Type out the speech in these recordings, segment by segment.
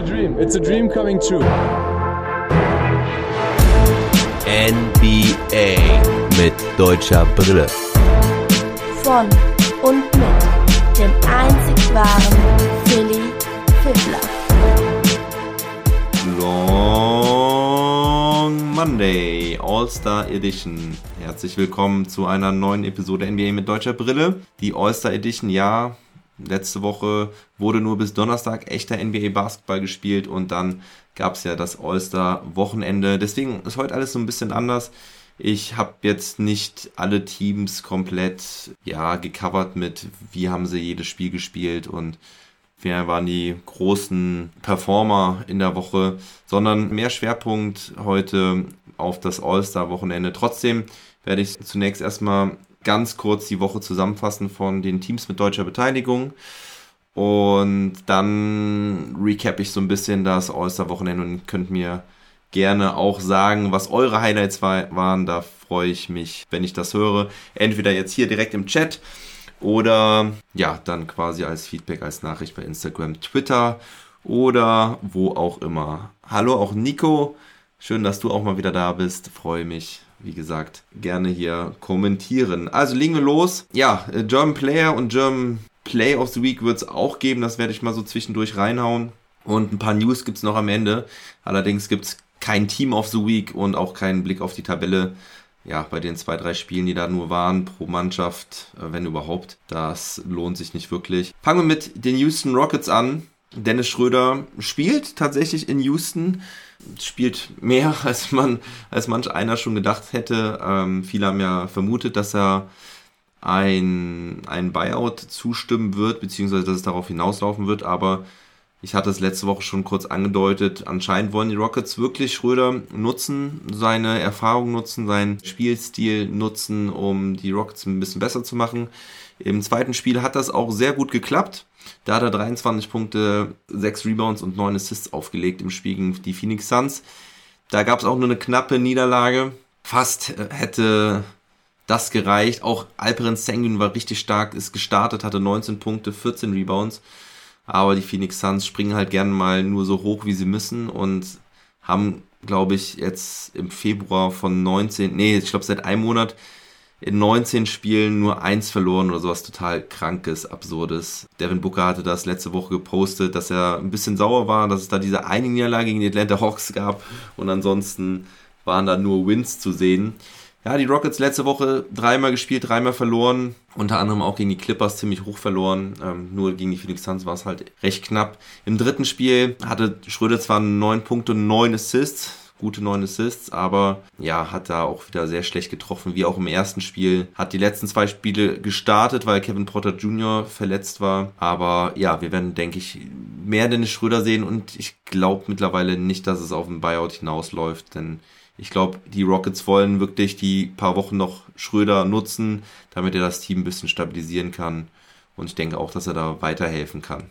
a dream. It's a dream coming true. NBA mit deutscher Brille. Von und mit dem einzig wahren Philly Fiddler. Long Monday All-Star Edition. Herzlich willkommen zu einer neuen Episode NBA mit deutscher Brille. Die All-Star Edition, ja, letzte Woche wurde nur bis Donnerstag echter NBA Basketball gespielt und dann gab es ja das All-Star-Wochenende. Deswegen ist heute alles so ein bisschen anders. Ich habe jetzt nicht alle Teams komplett ja gecovert mit, wie haben sie jedes Spiel gespielt und wer waren die großen Performer in der Woche, sondern mehr Schwerpunkt heute auf das All-Star-Wochenende. Trotzdem werde ich zunächst erstmal ganz kurz die Woche zusammenfassen von den Teams mit deutscher Beteiligung. Und dann recap ich so ein bisschen das All-Star-Wochenende und könnt mir gerne auch sagen, was eure Highlights war, waren. Da freue ich mich, wenn ich das höre. Entweder jetzt hier direkt im Chat oder ja, dann quasi als Feedback, als Nachricht bei Instagram, Twitter oder wo auch immer. Hallo auch Nico, schön, dass du auch mal wieder da bist. Freue mich wie gesagt, gerne hier kommentieren. Also legen wir los. Ja, äh, German Player und German Play of the Week wird es auch geben. Das werde ich mal so zwischendurch reinhauen. Und ein paar News gibt es noch am Ende. Allerdings gibt es kein Team of the Week und auch keinen Blick auf die Tabelle. Ja, bei den zwei, drei Spielen, die da nur waren, pro Mannschaft, äh, wenn überhaupt. Das lohnt sich nicht wirklich. Fangen wir mit den Houston Rockets an. Dennis Schröder spielt tatsächlich in Houston spielt mehr, als man, als manch einer schon gedacht hätte. Ähm, viele haben ja vermutet, dass er ein, ein Buyout zustimmen wird, beziehungsweise dass es darauf hinauslaufen wird, aber ich hatte es letzte Woche schon kurz angedeutet. Anscheinend wollen die Rockets wirklich Schröder nutzen, seine Erfahrung nutzen, seinen Spielstil nutzen, um die Rockets ein bisschen besser zu machen. Im zweiten Spiel hat das auch sehr gut geklappt. Da hat er 23 Punkte, 6 Rebounds und 9 Assists aufgelegt im Spiel gegen die Phoenix Suns. Da gab es auch nur eine knappe Niederlage. Fast äh, hätte das gereicht. Auch Alperen Sengun war richtig stark, ist gestartet, hatte 19 Punkte, 14 Rebounds. Aber die Phoenix Suns springen halt gerne mal nur so hoch, wie sie müssen und haben, glaube ich, jetzt im Februar von 19, nee, ich glaube seit einem Monat in 19 Spielen nur eins verloren oder sowas total krankes, absurdes. Devin Booker hatte das letzte Woche gepostet, dass er ein bisschen sauer war, dass es da diese eine Niederlage gegen die Atlanta Hawks gab und ansonsten waren da nur Wins zu sehen. Ja, die Rockets letzte Woche dreimal gespielt, dreimal verloren. Unter anderem auch gegen die Clippers ziemlich hoch verloren. Ähm, nur gegen die Phoenix Suns war es halt recht knapp. Im dritten Spiel hatte Schröder zwar neun Punkte und neun Assists, gute neun Assists, aber ja, hat da auch wieder sehr schlecht getroffen, wie auch im ersten Spiel. Hat die letzten zwei Spiele gestartet, weil Kevin Potter Jr. verletzt war. Aber ja, wir werden, denke ich, mehr Dennis Schröder sehen und ich glaube mittlerweile nicht, dass es auf ein Buyout hinausläuft, denn ich glaube, die Rockets wollen wirklich die paar Wochen noch Schröder nutzen, damit er das Team ein bisschen stabilisieren kann. Und ich denke auch, dass er da weiterhelfen kann.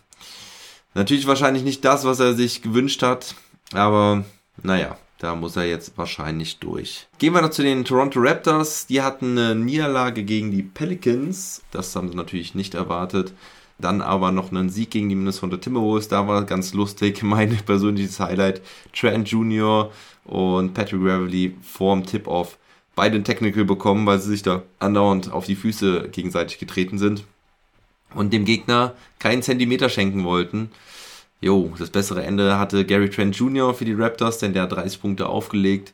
Natürlich wahrscheinlich nicht das, was er sich gewünscht hat, aber naja, da muss er jetzt wahrscheinlich durch. Gehen wir noch zu den Toronto Raptors. Die hatten eine Niederlage gegen die Pelicans. Das haben sie natürlich nicht erwartet. Dann aber noch einen Sieg gegen die Minnesota Timberwolves. Da war ganz lustig. Mein persönliches Highlight. Trent Jr. und Patrick Beverly vorm Tip-Off beide ein Technical bekommen, weil sie sich da andauernd auf die Füße gegenseitig getreten sind. Und dem Gegner keinen Zentimeter schenken wollten. Jo, das bessere Ende hatte Gary Trent Jr. für die Raptors, denn der hat 30 Punkte aufgelegt.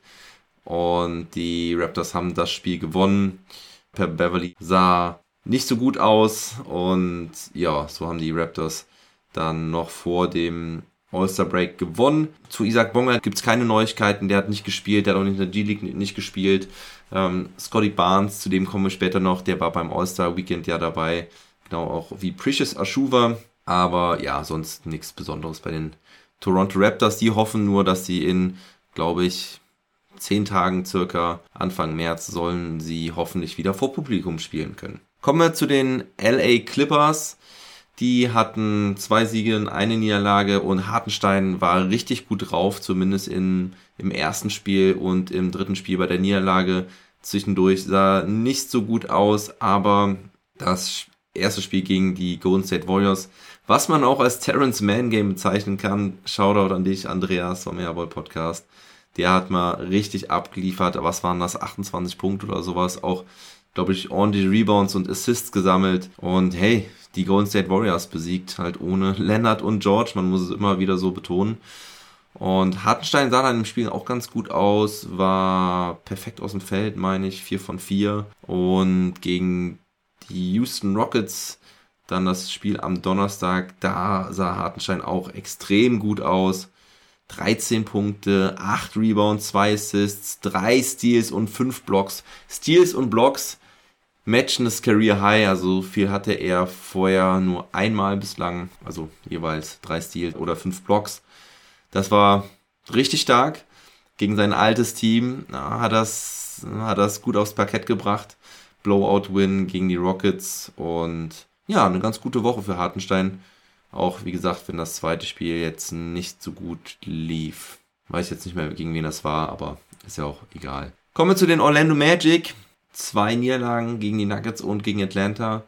Und die Raptors haben das Spiel gewonnen. Per Beverly sah nicht so gut aus. Und ja, so haben die Raptors dann noch vor dem All-Star Break gewonnen. Zu Isaac Bonga gibt es keine Neuigkeiten. Der hat nicht gespielt, der hat auch nicht in der G-League nicht gespielt. Ähm, Scotty Barnes, zu dem kommen wir später noch, der war beim All-Star Weekend ja dabei. Genau auch wie Precious Ashuva. Aber ja, sonst nichts Besonderes bei den Toronto Raptors. Die hoffen nur, dass sie in, glaube ich, zehn Tagen circa Anfang März sollen sie hoffentlich wieder vor Publikum spielen können. Kommen wir zu den LA Clippers. Die hatten zwei Siege und eine Niederlage und Hartenstein war richtig gut drauf, zumindest in, im ersten Spiel und im dritten Spiel bei der Niederlage. Zwischendurch sah nicht so gut aus, aber das erste Spiel gegen die Golden State Warriors, was man auch als Terrence Mann Game bezeichnen kann. Shoutout an dich, Andreas vom Airball Podcast. Der hat mal richtig abgeliefert. Was waren das? 28 Punkte oder sowas. Auch, glaube ich, ordentliche Rebounds und Assists gesammelt. Und hey, die Golden State Warriors besiegt halt ohne Leonard und George. Man muss es immer wieder so betonen. Und Hartenstein sah dann im Spiel auch ganz gut aus, war perfekt aus dem Feld, meine ich, 4 von 4. Und gegen die Houston Rockets dann das Spiel am Donnerstag, da sah Hartenstein auch extrem gut aus. 13 Punkte, 8 Rebounds, 2 Assists, 3 Steals und 5 Blocks. Steals und Blocks matchen das Career High, also viel hatte er vorher nur einmal bislang, also jeweils 3 Steals oder 5 Blocks. Das war richtig stark. Gegen sein altes Team na, hat das hat das gut aufs Parkett gebracht. Blowout-Win gegen die Rockets und ja, eine ganz gute Woche für Hartenstein. Auch wie gesagt, wenn das zweite Spiel jetzt nicht so gut lief. Weiß jetzt nicht mehr, gegen wen das war, aber ist ja auch egal. Kommen wir zu den Orlando Magic. Zwei Niederlagen gegen die Nuggets und gegen Atlanta.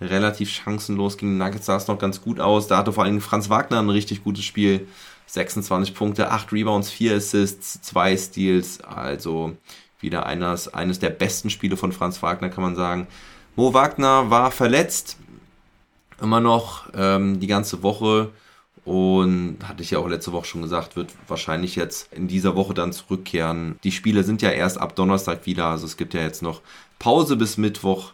Relativ chancenlos. Gegen die Nuggets sah es noch ganz gut aus. Da hatte vor allem Franz Wagner ein richtig gutes Spiel. 26 Punkte, 8 Rebounds, 4 Assists, 2 Steals. Also wieder eines, eines der besten Spiele von Franz Wagner, kann man sagen. Mo Wagner war verletzt, immer noch ähm, die ganze Woche und hatte ich ja auch letzte Woche schon gesagt, wird wahrscheinlich jetzt in dieser Woche dann zurückkehren. Die Spiele sind ja erst ab Donnerstag wieder, also es gibt ja jetzt noch Pause bis Mittwoch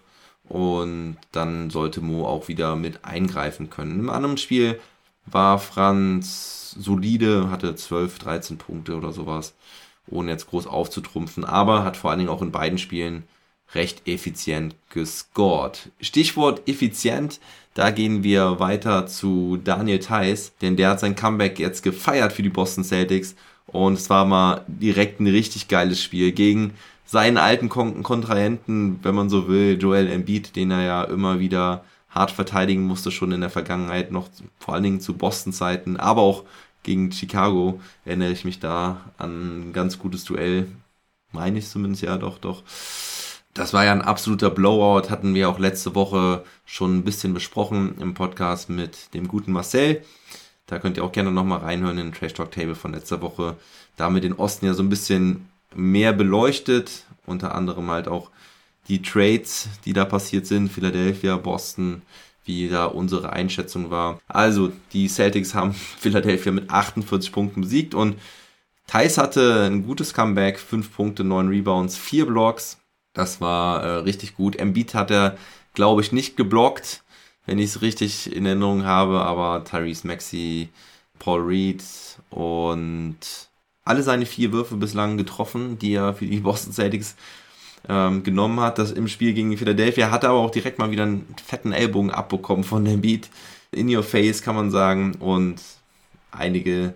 und dann sollte Mo auch wieder mit eingreifen können. Im anderen Spiel war Franz solide, hatte 12, 13 Punkte oder sowas, ohne jetzt groß aufzutrumpfen, aber hat vor allen Dingen auch in beiden Spielen recht effizient gescored. Stichwort effizient, da gehen wir weiter zu Daniel Theiss, denn der hat sein Comeback jetzt gefeiert für die Boston Celtics und es war mal direkt ein richtig geiles Spiel gegen seinen alten Kon Kontrahenten, wenn man so will, Joel Embiid, den er ja immer wieder hart verteidigen musste, schon in der Vergangenheit, noch vor allen Dingen zu Boston-Zeiten, aber auch gegen Chicago erinnere ich mich da an ein ganz gutes Duell. Meine ich zumindest, ja, doch, doch. Das war ja ein absoluter Blowout, hatten wir auch letzte Woche schon ein bisschen besprochen im Podcast mit dem guten Marcel. Da könnt ihr auch gerne nochmal reinhören in den Trash Talk Table von letzter Woche. Damit den Osten ja so ein bisschen mehr beleuchtet, unter anderem halt auch die Trades, die da passiert sind, Philadelphia, Boston, wie da unsere Einschätzung war. Also, die Celtics haben Philadelphia mit 48 Punkten besiegt und Thais hatte ein gutes Comeback, 5 Punkte, 9 Rebounds, 4 Blocks. Das war äh, richtig gut. Embiid hat er, glaube ich, nicht geblockt, wenn ich es richtig in Erinnerung habe, aber Tyrese Maxey, Paul Reed und alle seine vier Würfe bislang getroffen, die er für die Boston Celtics ähm, genommen hat. Das im Spiel gegen Philadelphia hat er aber auch direkt mal wieder einen fetten Ellbogen abbekommen von Beat. In your face kann man sagen. Und einige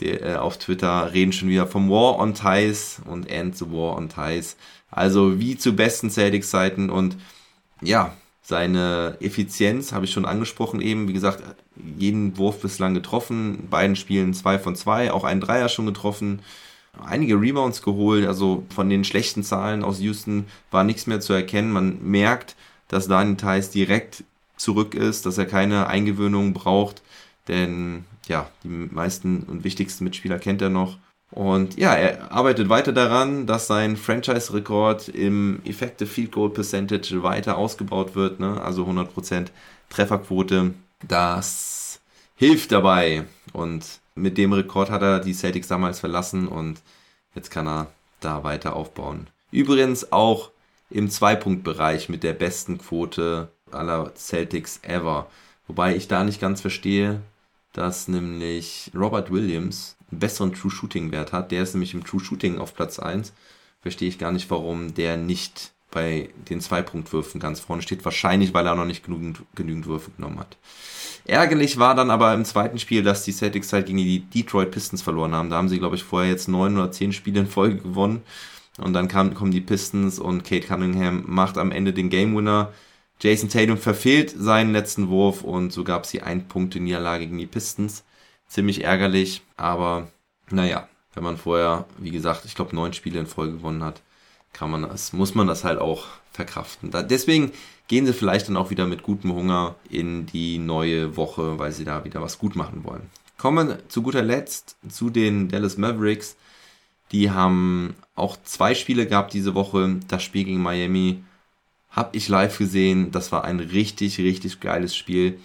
der, äh, auf Twitter reden schon wieder vom War on Ties und End the War on Ties. Also wie zu besten Celtics-Zeiten und ja, seine Effizienz habe ich schon angesprochen eben. Wie gesagt, jeden Wurf bislang getroffen. Beiden Spielen zwei von zwei, auch einen Dreier schon getroffen einige Rebounds geholt. Also von den schlechten Zahlen aus Houston war nichts mehr zu erkennen. Man merkt, dass Daniel Theiss direkt zurück ist, dass er keine Eingewöhnung braucht. Denn ja, die meisten und wichtigsten Mitspieler kennt er noch. Und ja, er arbeitet weiter daran, dass sein Franchise-Rekord im Effective Field Goal Percentage weiter ausgebaut wird. Ne? Also 100% Trefferquote. Das hilft dabei. Und mit dem Rekord hat er die Celtics damals verlassen und jetzt kann er da weiter aufbauen. Übrigens auch im Zweipunktbereich mit der besten Quote aller Celtics ever. Wobei ich da nicht ganz verstehe, dass nämlich Robert Williams einen besseren True Shooting Wert hat. Der ist nämlich im True Shooting auf Platz 1. Verstehe ich gar nicht, warum der nicht bei den Zweipunktwürfen ganz vorne steht. Wahrscheinlich, weil er noch nicht genügend, genügend Würfe genommen hat. Ärgerlich war dann aber im zweiten Spiel, dass die Celtics halt gegen die Detroit Pistons verloren haben. Da haben sie, glaube ich, vorher jetzt neun oder zehn Spiele in Folge gewonnen. Und dann kam, kommen die Pistons und Kate Cunningham macht am Ende den Game Winner. Jason Tatum verfehlt seinen letzten Wurf und so gab es die ein Punkte Niederlage gegen die Pistons. Ziemlich ärgerlich, aber naja, wenn man vorher, wie gesagt, ich glaube neun Spiele in Folge gewonnen hat, kann man das, muss man das halt auch verkraften. Da, deswegen gehen sie vielleicht dann auch wieder mit gutem Hunger in die neue Woche, weil sie da wieder was gut machen wollen. Kommen zu guter Letzt zu den Dallas Mavericks. Die haben auch zwei Spiele gehabt diese Woche. Das Spiel gegen Miami habe ich live gesehen. Das war ein richtig, richtig geiles Spiel.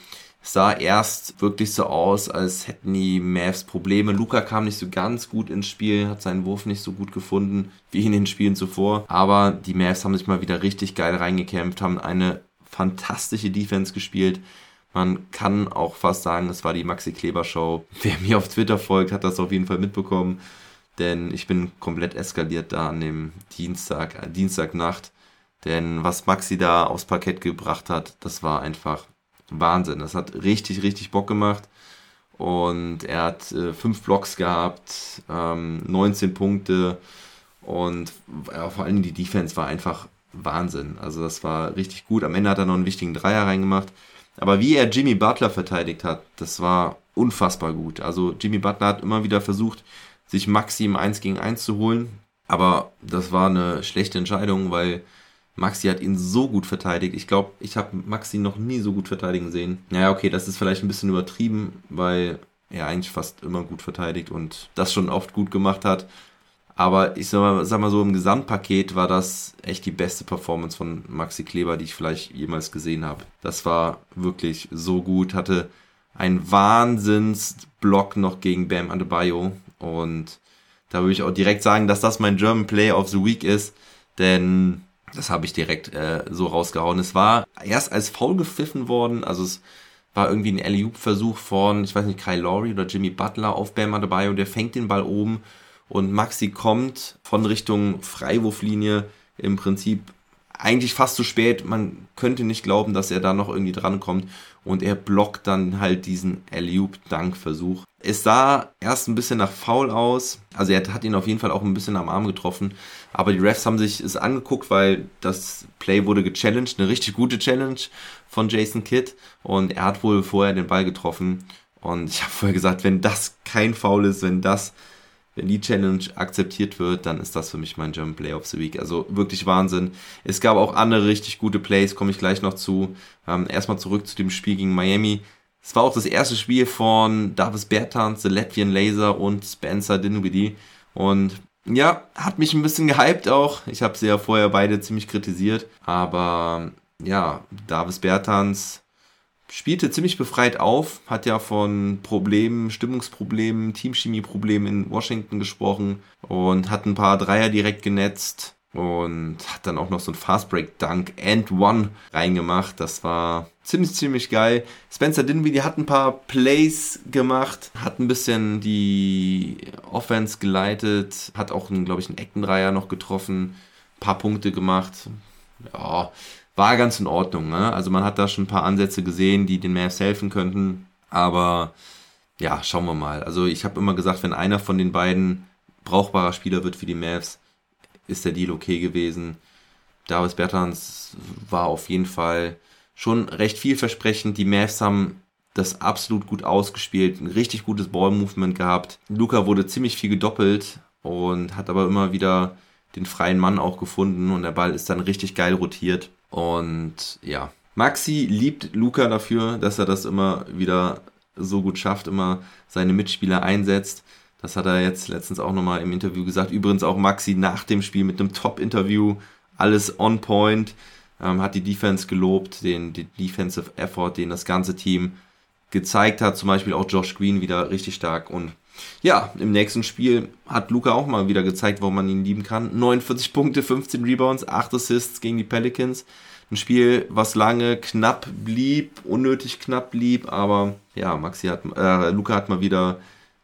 Es sah erst wirklich so aus, als hätten die Mavs Probleme. Luca kam nicht so ganz gut ins Spiel, hat seinen Wurf nicht so gut gefunden wie in den Spielen zuvor. Aber die Mavs haben sich mal wieder richtig geil reingekämpft, haben eine fantastische Defense gespielt. Man kann auch fast sagen, es war die Maxi Kleber Show. Wer mir auf Twitter folgt, hat das auf jeden Fall mitbekommen. Denn ich bin komplett eskaliert da an dem Dienstag, äh, Dienstagnacht. Denn was Maxi da aufs Parkett gebracht hat, das war einfach Wahnsinn. Das hat richtig, richtig Bock gemacht. Und er hat äh, fünf Blocks gehabt, ähm, 19 Punkte und ja, vor allem die Defense war einfach Wahnsinn. Also das war richtig gut. Am Ende hat er noch einen wichtigen Dreier reingemacht. Aber wie er Jimmy Butler verteidigt hat, das war unfassbar gut. Also Jimmy Butler hat immer wieder versucht, sich Maxi im 1 gegen 1 zu holen. Aber das war eine schlechte Entscheidung, weil Maxi hat ihn so gut verteidigt. Ich glaube, ich habe Maxi noch nie so gut verteidigen sehen. Naja, okay, das ist vielleicht ein bisschen übertrieben, weil er eigentlich fast immer gut verteidigt und das schon oft gut gemacht hat. Aber ich sag mal, sag mal so, im Gesamtpaket war das echt die beste Performance von Maxi Kleber, die ich vielleicht jemals gesehen habe. Das war wirklich so gut, hatte einen Wahnsinnsblock noch gegen Bam Adebayo und da würde ich auch direkt sagen, dass das mein German Play of the Week ist, denn das habe ich direkt äh, so rausgehauen. Es war erst als faul gepfiffen worden, also es war irgendwie ein alley versuch von, ich weiß nicht, Kyle Lowry oder Jimmy Butler auf Bam Adebayo, der fängt den Ball oben und Maxi kommt von Richtung Freiwurflinie im Prinzip eigentlich fast zu spät. Man könnte nicht glauben, dass er da noch irgendwie drankommt. Und er blockt dann halt diesen Alley-Oop-Dunk-Versuch. Es sah erst ein bisschen nach Foul aus. Also er hat ihn auf jeden Fall auch ein bisschen am Arm getroffen. Aber die Refs haben sich es angeguckt, weil das Play wurde gechallenged. Eine richtig gute Challenge von Jason Kidd. Und er hat wohl vorher den Ball getroffen. Und ich habe vorher gesagt, wenn das kein Foul ist, wenn das wenn die Challenge akzeptiert wird, dann ist das für mich mein German Play of the Week. Also wirklich Wahnsinn. Es gab auch andere richtig gute Plays, komme ich gleich noch zu. Ähm, erstmal zurück zu dem Spiel gegen Miami. Es war auch das erste Spiel von Davis Bertans, The Latvian Laser und Spencer Dinwiddie. Und ja, hat mich ein bisschen gehypt auch. Ich habe sie ja vorher beide ziemlich kritisiert. Aber ja, Davis Bertans spielte ziemlich befreit auf, hat ja von Problemen, Stimmungsproblemen, Teamchemieproblemen in Washington gesprochen und hat ein paar Dreier direkt genetzt und hat dann auch noch so ein Fastbreak Dunk and One reingemacht. Das war ziemlich, ziemlich geil. Spencer Dinwiddie hat ein paar Plays gemacht, hat ein bisschen die Offense geleitet, hat auch, glaube ich, einen Eckendreier noch getroffen, ein paar Punkte gemacht. Ja, war ganz in Ordnung. Ne? Also man hat da schon ein paar Ansätze gesehen, die den Mavs helfen könnten. Aber ja, schauen wir mal. Also ich habe immer gesagt, wenn einer von den beiden brauchbarer Spieler wird für die Mavs, ist der Deal okay gewesen. Davis Bertans war auf jeden Fall schon recht vielversprechend. Die Mavs haben das absolut gut ausgespielt, ein richtig gutes Ballmovement gehabt. Luca wurde ziemlich viel gedoppelt und hat aber immer wieder den freien Mann auch gefunden und der Ball ist dann richtig geil rotiert. Und ja, Maxi liebt Luca dafür, dass er das immer wieder so gut schafft, immer seine Mitspieler einsetzt. Das hat er jetzt letztens auch nochmal im Interview gesagt. Übrigens auch Maxi nach dem Spiel mit einem Top-Interview, alles on point, ähm, hat die Defense gelobt, den, den Defensive Effort, den das ganze Team gezeigt hat. Zum Beispiel auch Josh Green wieder richtig stark. Und ja, im nächsten Spiel hat Luca auch mal wieder gezeigt, warum man ihn lieben kann. 49 Punkte, 15 Rebounds, 8 Assists gegen die Pelicans. Ein Spiel, was lange knapp blieb, unnötig knapp blieb, aber ja, Maxi hat, äh, Luca hat mal wieder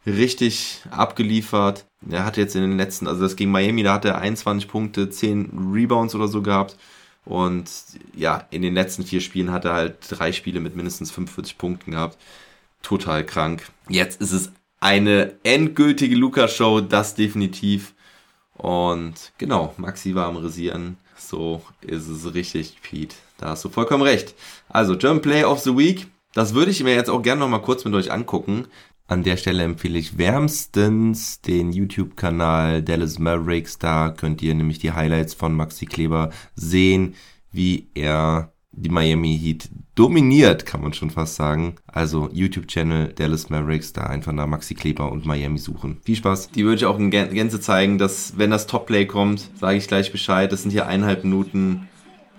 richtig abgeliefert. Er hat jetzt in den letzten, also das gegen Miami, da hat er 21 Punkte, 10 Rebounds oder so gehabt. Und ja, in den letzten vier Spielen hat er halt drei Spiele mit mindestens 45 Punkten gehabt. Total krank. Jetzt ist es eine endgültige Luca-Show, das definitiv. Und genau, Maxi war am Rasieren. So ist es richtig, Pete. Da hast du vollkommen recht. Also, German Play of the Week. Das würde ich mir jetzt auch gerne noch mal kurz mit euch angucken. An der Stelle empfehle ich wärmstens den YouTube-Kanal Dallas Mavericks. Da könnt ihr nämlich die Highlights von Maxi Kleber sehen, wie er die Miami Heat dominiert, kann man schon fast sagen. Also YouTube-Channel Dallas Mavericks, da einfach nach Maxi Kleber und Miami suchen. Viel Spaß. Die würde ich auch in Gänze zeigen, dass wenn das Top-Play kommt, sage ich gleich Bescheid. Das sind hier eineinhalb Minuten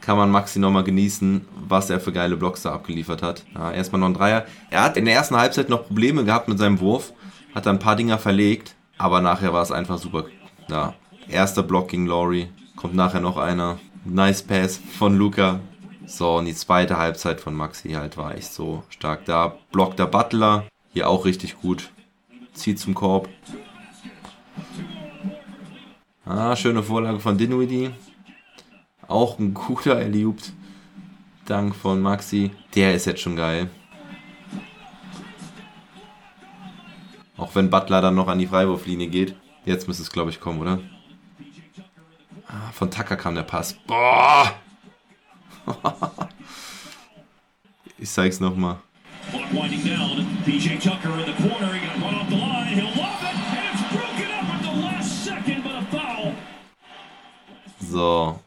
kann man Maxi nochmal genießen, was er für geile Blocks da abgeliefert hat. Ja, erstmal noch ein Dreier. Er hat in der ersten Halbzeit noch Probleme gehabt mit seinem Wurf, hat da ein paar Dinger verlegt, aber nachher war es einfach super. Ja, erster Block gegen Laurie, kommt nachher noch einer. Nice Pass von Luca. So, und die zweite Halbzeit von Maxi halt war echt so stark. Da blockt der Butler, hier auch richtig gut. Zieht zum Korb. Ah, schöne Vorlage von Dinwiddie. Auch ein guter Eliup. Dank von Maxi. Der ist jetzt schon geil. Auch wenn Butler dann noch an die Freiwurflinie geht. Jetzt müsste es, glaube ich, kommen, oder? Ah, von Tucker kam der Pass. Boah! Ich zeig's nochmal. So,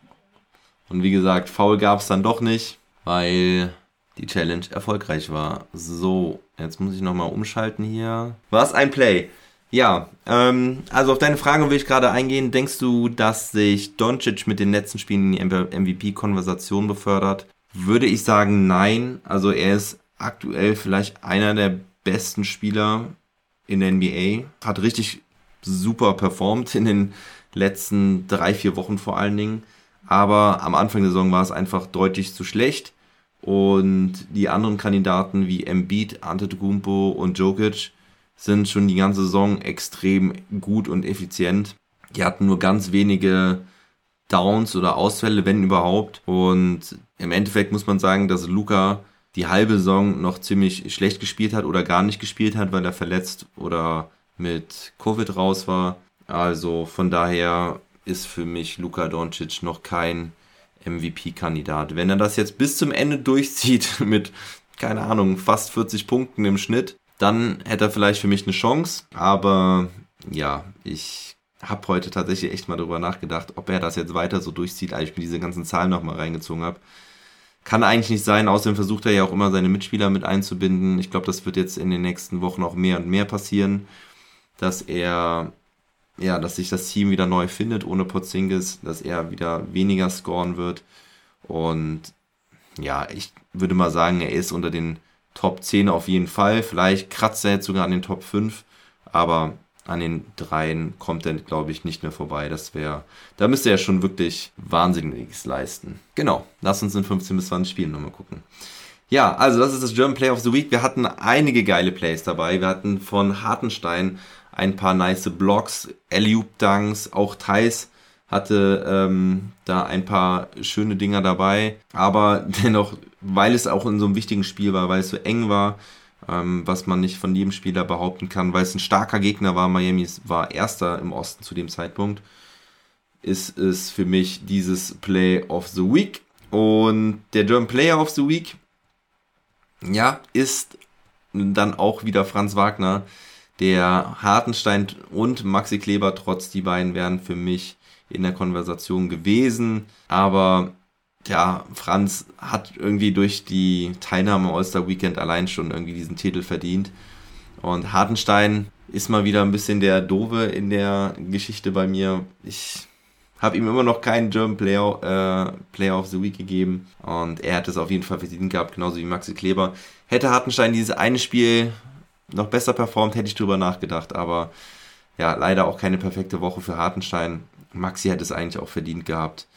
und wie gesagt, Foul gab es dann doch nicht, weil die Challenge erfolgreich war. So, jetzt muss ich nochmal umschalten hier. Was ein Play. Ja, ähm, also auf deine Frage will ich gerade eingehen. Denkst du, dass sich Doncic mit den letzten Spielen in die MVP-Konversation befördert? Würde ich sagen, nein. Also er ist aktuell vielleicht einer der besten Spieler in der NBA. Hat richtig super performt in den letzten drei, vier Wochen vor allen Dingen. Aber am Anfang der Saison war es einfach deutlich zu schlecht. Und die anderen Kandidaten wie Embiid, Antetokounmpo und Jokic sind schon die ganze Saison extrem gut und effizient. Die hatten nur ganz wenige Downs oder Ausfälle, wenn überhaupt. Und im Endeffekt muss man sagen, dass Luca die halbe Saison noch ziemlich schlecht gespielt hat oder gar nicht gespielt hat, weil er verletzt oder mit Covid raus war. Also von daher ist für mich Luka Doncic noch kein MVP-Kandidat. Wenn er das jetzt bis zum Ende durchzieht mit, keine Ahnung, fast 40 Punkten im Schnitt, dann hätte er vielleicht für mich eine Chance. Aber ja, ich habe heute tatsächlich echt mal darüber nachgedacht, ob er das jetzt weiter so durchzieht, als ich mir diese ganzen Zahlen nochmal reingezogen habe. Kann eigentlich nicht sein, außerdem versucht er ja auch immer seine Mitspieler mit einzubinden. Ich glaube, das wird jetzt in den nächsten Wochen auch mehr und mehr passieren, dass er ja, dass sich das Team wieder neu findet ohne Porzingis, dass er wieder weniger scoren wird. Und ja, ich würde mal sagen, er ist unter den Top 10 auf jeden Fall. Vielleicht kratzt er jetzt sogar an den Top 5, aber an den dreien kommt er, glaube ich, nicht mehr vorbei. Das wäre, da müsste er schon wirklich Wahnsinniges leisten. Genau, lass uns in 15 bis 20 Spielen nochmal gucken. Ja, also das ist das German Play of the Week. Wir hatten einige geile Plays dabei. Wir hatten von Hartenstein ein paar nice Blocks, Eliup Dunks, auch Thais hatte ähm, da ein paar schöne Dinger dabei, aber dennoch, weil es auch in so einem wichtigen Spiel war, weil es so eng war, ähm, was man nicht von jedem Spieler behaupten kann, weil es ein starker Gegner war, Miami war erster im Osten zu dem Zeitpunkt, ist es für mich dieses Play of the Week. Und der German Player of the Week, ja, ist dann auch wieder Franz Wagner, der Hartenstein und Maxi Kleber, trotz die beiden wären für mich in der Konversation gewesen. Aber ja, Franz hat irgendwie durch die Teilnahme am All-Star Weekend allein schon irgendwie diesen Titel verdient. Und Hartenstein ist mal wieder ein bisschen der Dove in der Geschichte bei mir. Ich habe ihm immer noch keinen German Player, äh, Player of the Week gegeben. Und er hat es auf jeden Fall verdient gehabt, genauso wie Maxi Kleber. Hätte Hartenstein dieses eine Spiel noch besser performt, hätte ich drüber nachgedacht, aber ja, leider auch keine perfekte Woche für Hartenstein. Maxi hätte es eigentlich auch verdient gehabt.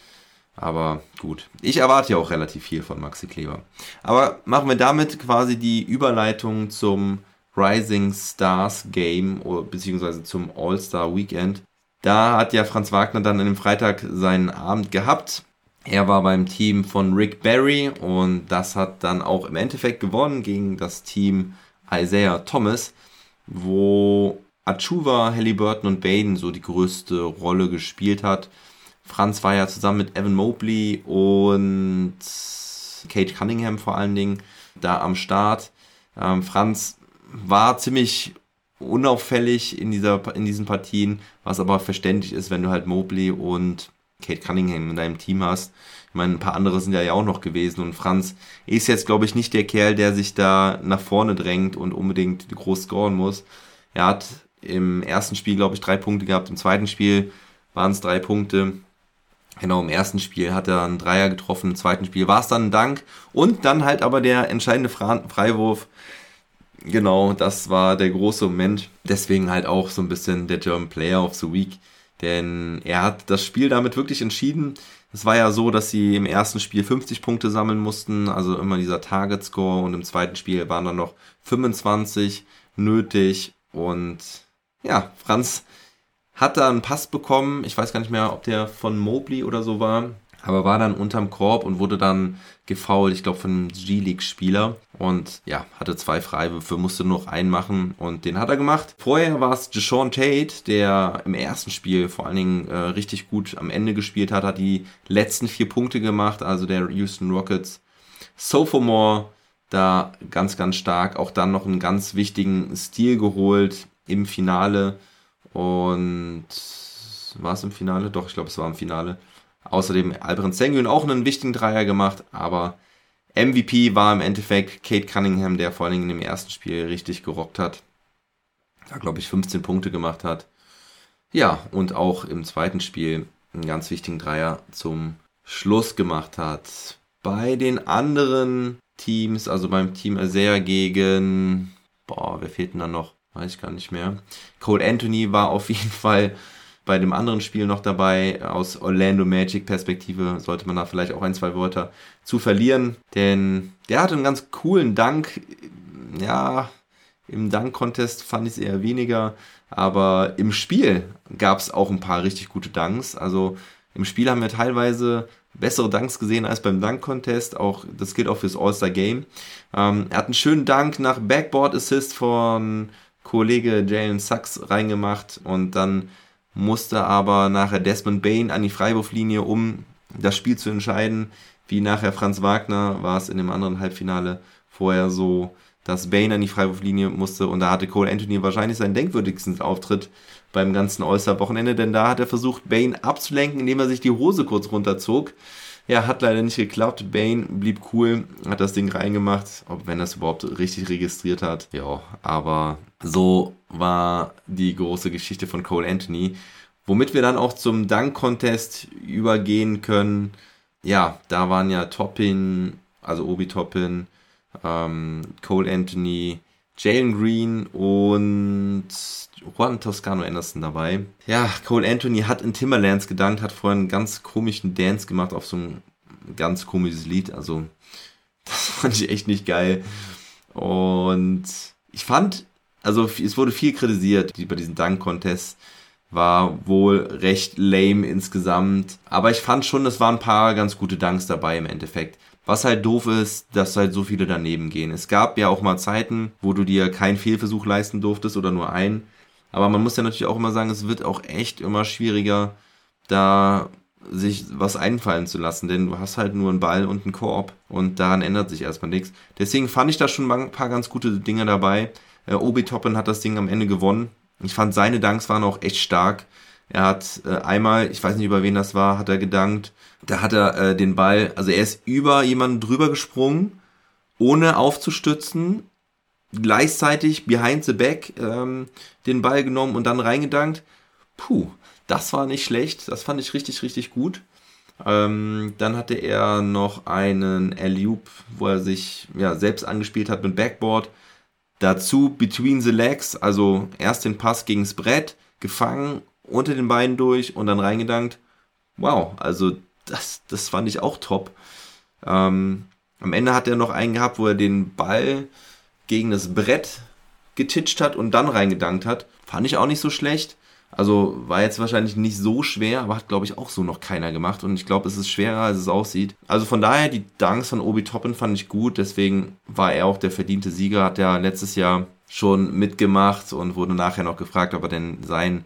Aber gut, ich erwarte ja auch relativ viel von Maxi Kleber. Aber machen wir damit quasi die Überleitung zum Rising Stars Game beziehungsweise zum All-Star Weekend. Da hat ja Franz Wagner dann an dem Freitag seinen Abend gehabt. Er war beim Team von Rick Barry und das hat dann auch im Endeffekt gewonnen gegen das Team Isaiah Thomas, wo Achuva, Halliburton und Baden so die größte Rolle gespielt hat. Franz war ja zusammen mit Evan Mobley und Kate Cunningham vor allen Dingen da am Start. Ähm, Franz war ziemlich unauffällig in, dieser, in diesen Partien, was aber verständlich ist, wenn du halt Mobley und Kate Cunningham in deinem Team hast. Ich meine, ein paar andere sind ja auch noch gewesen und Franz ist jetzt, glaube ich, nicht der Kerl, der sich da nach vorne drängt und unbedingt groß scoren muss. Er hat im ersten Spiel, glaube ich, drei Punkte gehabt, im zweiten Spiel waren es drei Punkte. Genau, im ersten Spiel hat er einen Dreier getroffen, im zweiten Spiel war es dann ein Dank und dann halt aber der entscheidende Freiwurf. Genau, das war der große Moment. Deswegen halt auch so ein bisschen der German Player of the Week, denn er hat das Spiel damit wirklich entschieden. Es war ja so, dass sie im ersten Spiel 50 Punkte sammeln mussten, also immer dieser Target Score und im zweiten Spiel waren dann noch 25 nötig und ja, Franz hat da einen Pass bekommen. Ich weiß gar nicht mehr, ob der von Mobley oder so war. Aber war dann unterm Korb und wurde dann gefoult, ich glaube, von einem G-League-Spieler. Und ja, hatte zwei Freiwürfe, musste nur noch einen machen und den hat er gemacht. Vorher war es Deshaun Tate, der im ersten Spiel vor allen Dingen äh, richtig gut am Ende gespielt hat, hat die letzten vier Punkte gemacht, also der Houston Rockets. Sophomore da ganz, ganz stark. Auch dann noch einen ganz wichtigen Stil geholt im Finale. Und war es im Finale? Doch, ich glaube, es war im Finale. Außerdem Alperen Sengun auch einen wichtigen Dreier gemacht, aber MVP war im Endeffekt Kate Cunningham, der vor allen Dingen im ersten Spiel richtig gerockt hat. Da, glaube ich, 15 Punkte gemacht hat. Ja, und auch im zweiten Spiel einen ganz wichtigen Dreier zum Schluss gemacht hat. Bei den anderen Teams, also beim Team Azea gegen, boah, wer fehlt denn da noch? Weiß ich gar nicht mehr. Cole Anthony war auf jeden Fall bei dem anderen Spiel noch dabei. Aus Orlando Magic Perspektive sollte man da vielleicht auch ein, zwei Wörter zu verlieren, denn der hatte einen ganz coolen Dank. Ja, im Dank-Contest fand ich es eher weniger, aber im Spiel gab es auch ein paar richtig gute Danks. Also im Spiel haben wir teilweise bessere Danks gesehen als beim Dunk-Contest. Auch, das gilt auch fürs All-Star-Game. Ähm, er hat einen schönen Dank nach Backboard-Assist von Kollege Jalen Sachs reingemacht und dann musste aber nachher Desmond Bain an die Freiwurflinie, um das Spiel zu entscheiden. Wie nachher Franz Wagner war es in dem anderen Halbfinale vorher so, dass Bain an die Freiwurflinie musste und da hatte Cole Anthony wahrscheinlich seinen denkwürdigsten Auftritt beim ganzen All-Star-Wochenende, denn da hat er versucht, Bain abzulenken, indem er sich die Hose kurz runterzog. Ja, hat leider nicht geklappt. Bane blieb cool, hat das Ding reingemacht, ob wenn es überhaupt richtig registriert hat. Ja, aber so war die große Geschichte von Cole Anthony. Womit wir dann auch zum Dunk-Contest übergehen können. Ja, da waren ja Toppin, also Obi Toppin, ähm, Cole Anthony, Jalen Green und Juan Toscano Anderson dabei. Ja, Cole Anthony hat in Timberlands gedankt, hat vorhin einen ganz komischen Dance gemacht auf so ein ganz komisches Lied. Also, das fand ich echt nicht geil. Und ich fand, also es wurde viel kritisiert bei diesem Dunk-Contest. War wohl recht lame insgesamt. Aber ich fand schon, es waren ein paar ganz gute Dunks dabei im Endeffekt. Was halt doof ist, dass halt so viele daneben gehen. Es gab ja auch mal Zeiten, wo du dir keinen Fehlversuch leisten durftest oder nur einen. Aber man muss ja natürlich auch immer sagen, es wird auch echt immer schwieriger, da sich was einfallen zu lassen, denn du hast halt nur einen Ball und einen Korb und daran ändert sich erstmal nichts. Deswegen fand ich da schon ein paar ganz gute Dinge dabei. Äh, Obi Toppen hat das Ding am Ende gewonnen. Ich fand seine Danks waren auch echt stark. Er hat äh, einmal, ich weiß nicht über wen das war, hat er gedankt. Da hat er äh, den Ball, also er ist über jemanden drüber gesprungen, ohne aufzustützen gleichzeitig behind the back ähm, den Ball genommen und dann reingedankt. Puh, das war nicht schlecht. Das fand ich richtig, richtig gut. Ähm, dann hatte er noch einen Alley-Oop, wo er sich ja, selbst angespielt hat mit Backboard. Dazu Between the Legs, also erst den Pass gegens Brett, gefangen, unter den Beinen durch und dann reingedankt. Wow, also das, das fand ich auch top. Ähm, am Ende hat er noch einen gehabt, wo er den Ball gegen das Brett getitscht hat und dann reingedankt hat. Fand ich auch nicht so schlecht. Also war jetzt wahrscheinlich nicht so schwer, aber hat, glaube ich, auch so noch keiner gemacht. Und ich glaube, es ist schwerer, als es aussieht. Also von daher, die Dunks von Obi Toppin fand ich gut. Deswegen war er auch der verdiente Sieger. Hat ja letztes Jahr schon mitgemacht und wurde nachher noch gefragt, ob er denn sein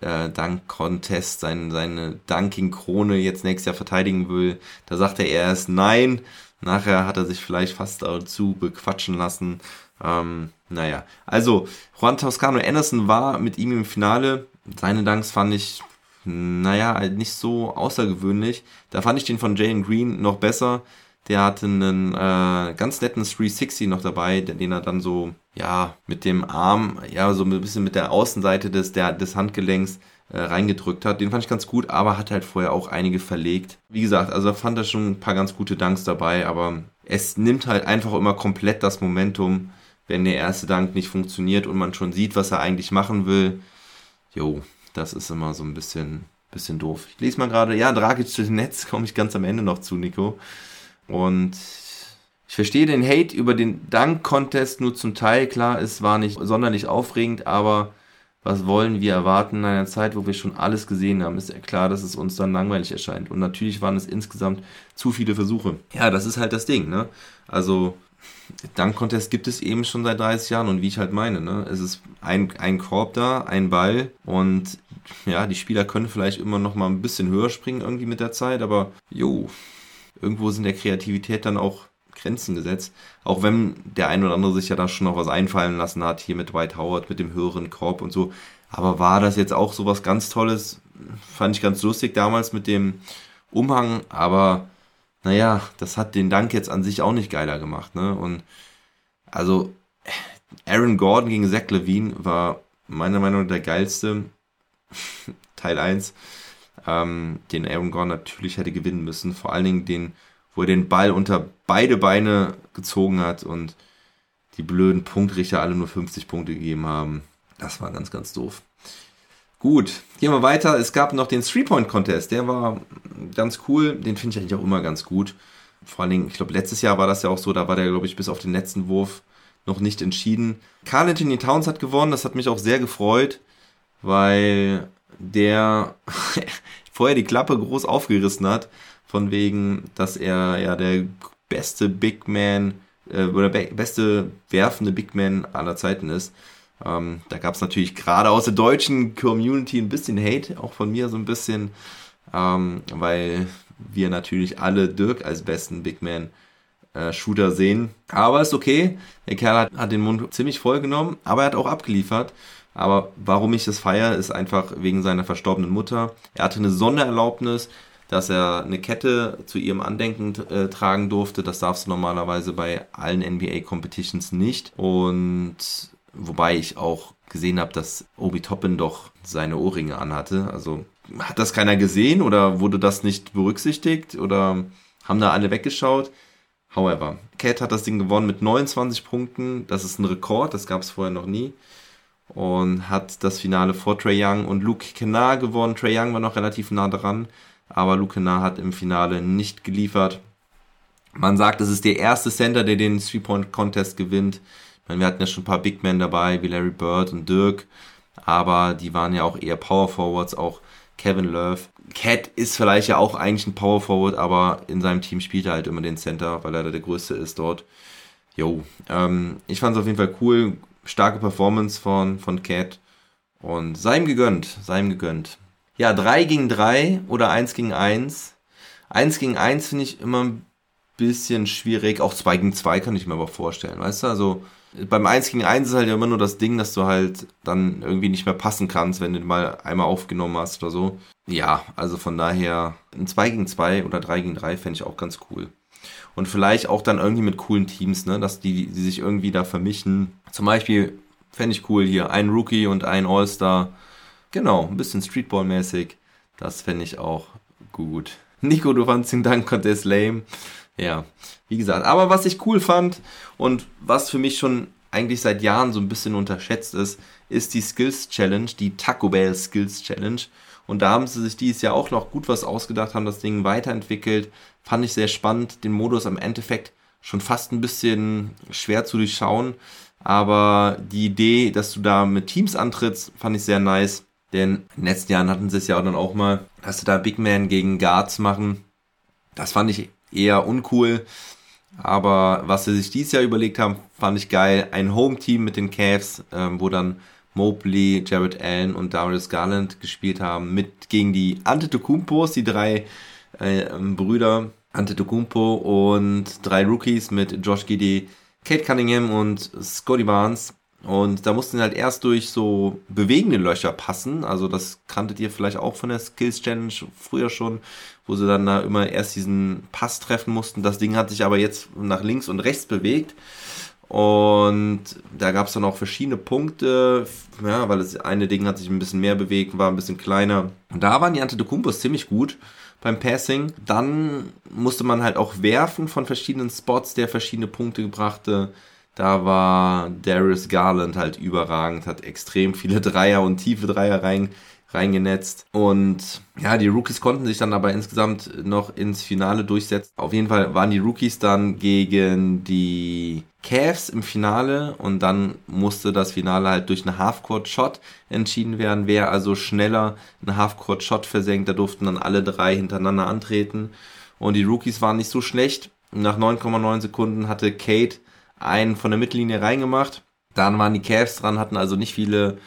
äh, Dunk-Contest, sein, seine Dunking-Krone jetzt nächstes Jahr verteidigen will. Da sagte er erst nein. Nachher hat er sich vielleicht fast dazu bequatschen lassen. Ähm, naja, also Juan Toscano Anderson war mit ihm im Finale. Seine Danks fand ich, naja, nicht so außergewöhnlich. Da fand ich den von Jalen Green noch besser. Der hatte einen äh, ganz netten 360 noch dabei, den er dann so, ja, mit dem Arm, ja, so ein bisschen mit der Außenseite des, der, des Handgelenks äh, reingedrückt hat. Den fand ich ganz gut, aber hat halt vorher auch einige verlegt. Wie gesagt, also fand er schon ein paar ganz gute Danks dabei, aber es nimmt halt einfach immer komplett das Momentum, wenn der erste Dank nicht funktioniert und man schon sieht, was er eigentlich machen will. Jo, das ist immer so ein bisschen, bisschen doof. Ich lese mal gerade, ja, Dragic zu Netz komme ich ganz am Ende noch zu, Nico. Und ich verstehe den Hate über den Dank-Contest nur zum Teil. Klar, es war nicht sonderlich aufregend, aber was wollen wir erwarten in einer Zeit, wo wir schon alles gesehen haben, ist ja klar, dass es uns dann langweilig erscheint. Und natürlich waren es insgesamt zu viele Versuche. Ja, das ist halt das Ding, ne? Also, Dank-Contest gibt es eben schon seit 30 Jahren und wie ich halt meine, ne? Es ist ein, ein Korb da, ein Ball und ja, die Spieler können vielleicht immer noch mal ein bisschen höher springen irgendwie mit der Zeit, aber jo, irgendwo sind der Kreativität dann auch Grenzen gesetzt. Auch wenn der ein oder andere sich ja da schon noch was einfallen lassen hat, hier mit White Howard, mit dem höheren Korb und so. Aber war das jetzt auch so was ganz Tolles? Fand ich ganz lustig damals mit dem Umhang, aber naja, das hat den Dank jetzt an sich auch nicht geiler gemacht, ne? Und also Aaron Gordon gegen Zach Levine war meiner Meinung nach der geilste. Teil 1. Ähm, den Aaron Gordon natürlich hätte gewinnen müssen. Vor allen Dingen den wo er den Ball unter beide Beine gezogen hat und die blöden Punktrichter alle nur 50 Punkte gegeben haben. Das war ganz, ganz doof. Gut, gehen wir weiter. Es gab noch den Three-Point-Contest. Der war ganz cool. Den finde ich eigentlich auch immer ganz gut. Vor allen Dingen, ich glaube, letztes Jahr war das ja auch so. Da war der, glaube ich, bis auf den letzten Wurf noch nicht entschieden. Carl Anthony Towns hat gewonnen. Das hat mich auch sehr gefreut, weil der vorher die Klappe groß aufgerissen hat von wegen, dass er ja der beste Big Man äh, oder be beste werfende Big Man aller Zeiten ist. Ähm, da gab es natürlich gerade aus der deutschen Community ein bisschen Hate, auch von mir so ein bisschen, ähm, weil wir natürlich alle Dirk als besten Big Man äh, Shooter sehen. Aber ist okay. Der Kerl hat, hat den Mund ziemlich voll genommen, aber er hat auch abgeliefert. Aber warum ich das feiere, ist einfach wegen seiner verstorbenen Mutter. Er hatte eine Sondererlaubnis, dass er eine Kette zu ihrem Andenken äh, tragen durfte. Das darfst du normalerweise bei allen NBA Competitions nicht. Und wobei ich auch gesehen habe, dass Obi Toppin doch seine Ohrringe anhatte. Also hat das keiner gesehen oder wurde das nicht berücksichtigt oder haben da alle weggeschaut? However, Cat hat das Ding gewonnen mit 29 Punkten. Das ist ein Rekord, das gab es vorher noch nie. Und hat das Finale vor Trey Young und Luke Kennard gewonnen. Trey Young war noch relativ nah dran aber Lukenar hat im Finale nicht geliefert. Man sagt, es ist der erste Center, der den Three-Point-Contest gewinnt. Ich meine, wir hatten ja schon ein paar Big Men dabei, wie Larry Bird und Dirk, aber die waren ja auch eher Power Forwards, auch Kevin Love. Cat ist vielleicht ja auch eigentlich ein Power Forward, aber in seinem Team spielt er halt immer den Center, weil er der größte ist dort. Jo, ähm, ich fand es auf jeden Fall cool. Starke Performance von, von Cat. Und sei ihm gegönnt, sei ihm gegönnt. Ja, 3 gegen 3 oder 1 gegen 1. 1 gegen 1 finde ich immer ein bisschen schwierig. Auch 2 gegen 2 kann ich mir aber vorstellen, weißt du? Also beim 1 gegen 1 ist halt ja immer nur das Ding, dass du halt dann irgendwie nicht mehr passen kannst, wenn du mal einmal aufgenommen hast oder so. Ja, also von daher ein 2 gegen 2 oder 3 gegen 3 fände ich auch ganz cool. Und vielleicht auch dann irgendwie mit coolen Teams, ne? Dass die, die sich irgendwie da vermischen. Zum Beispiel fände ich cool hier ein Rookie und ein All-Star Genau, ein bisschen Streetball-mäßig. Das fände ich auch gut. Nico, du fandst den Dank Contest lame. Ja, wie gesagt. Aber was ich cool fand und was für mich schon eigentlich seit Jahren so ein bisschen unterschätzt ist, ist die Skills Challenge, die Taco Bell Skills Challenge. Und da haben sie sich dieses Jahr auch noch gut was ausgedacht, haben das Ding weiterentwickelt. Fand ich sehr spannend. Den Modus am Endeffekt schon fast ein bisschen schwer zu durchschauen. Aber die Idee, dass du da mit Teams antrittst, fand ich sehr nice. Denn in den letzten Jahren hatten sie es ja auch dann auch mal, dass sie da Big Man gegen Guards machen. Das fand ich eher uncool. Aber was sie sich dieses Jahr überlegt haben, fand ich geil. Ein Home-Team mit den Cavs, ähm, wo dann Mobley, Jared Allen und Darius Garland gespielt haben, mit gegen die Antetokounmpos, die drei äh, Brüder Antetokounmpo und drei Rookies mit Josh Giddy, Kate Cunningham und Scotty Barnes. Und da mussten halt erst durch so bewegende Löcher passen. Also das kanntet ihr vielleicht auch von der Skills Challenge früher schon, wo sie dann da immer erst diesen Pass treffen mussten. Das Ding hat sich aber jetzt nach links und rechts bewegt. Und da gab es dann auch verschiedene Punkte, ja, weil das eine Ding hat sich ein bisschen mehr bewegt, war ein bisschen kleiner. Und da waren die Antetokounmpos ziemlich gut beim Passing. Dann musste man halt auch werfen von verschiedenen Spots, der verschiedene Punkte gebrachte. Da war Darius Garland halt überragend, hat extrem viele Dreier und tiefe Dreier rein, reingenetzt. Und ja, die Rookies konnten sich dann aber insgesamt noch ins Finale durchsetzen. Auf jeden Fall waren die Rookies dann gegen die Cavs im Finale und dann musste das Finale halt durch einen Halfcourt-Shot entschieden werden. Wer also schneller einen Halfcourt-Shot versenkt, da durften dann alle drei hintereinander antreten. Und die Rookies waren nicht so schlecht. Nach 9,9 Sekunden hatte Kate einen von der Mittellinie reingemacht. Dann waren die Cavs dran, hatten also nicht viele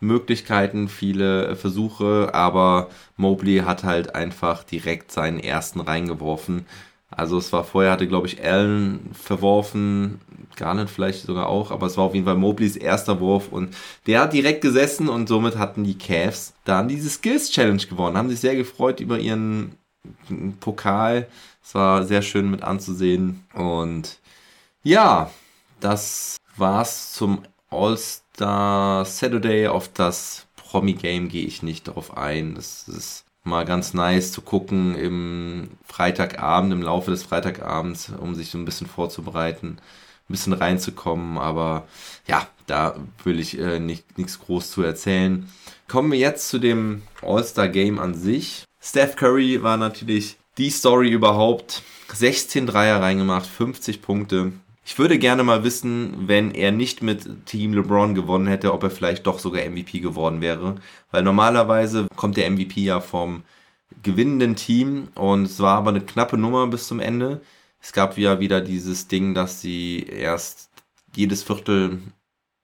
Möglichkeiten, viele Versuche, aber Mobley hat halt einfach direkt seinen ersten reingeworfen. Also es war vorher, hatte glaube ich Allen verworfen, Garland vielleicht sogar auch, aber es war auf jeden Fall Mobleys erster Wurf und der hat direkt gesessen und somit hatten die Cavs dann diese Skills Challenge gewonnen, haben sich sehr gefreut über ihren Pokal. Es war sehr schön mit anzusehen und ja, das war's zum All-Star Saturday. Auf das Promi-Game gehe ich nicht darauf ein. Das ist mal ganz nice zu gucken im Freitagabend, im Laufe des Freitagabends, um sich so ein bisschen vorzubereiten, ein bisschen reinzukommen. Aber ja, da will ich äh, nicht, nichts groß zu erzählen. Kommen wir jetzt zu dem All-Star-Game an sich. Steph Curry war natürlich die Story überhaupt. 16 Dreier reingemacht, 50 Punkte. Ich würde gerne mal wissen, wenn er nicht mit Team LeBron gewonnen hätte, ob er vielleicht doch sogar MVP geworden wäre. Weil normalerweise kommt der MVP ja vom gewinnenden Team und es war aber eine knappe Nummer bis zum Ende. Es gab ja wieder dieses Ding, dass sie erst jedes Viertel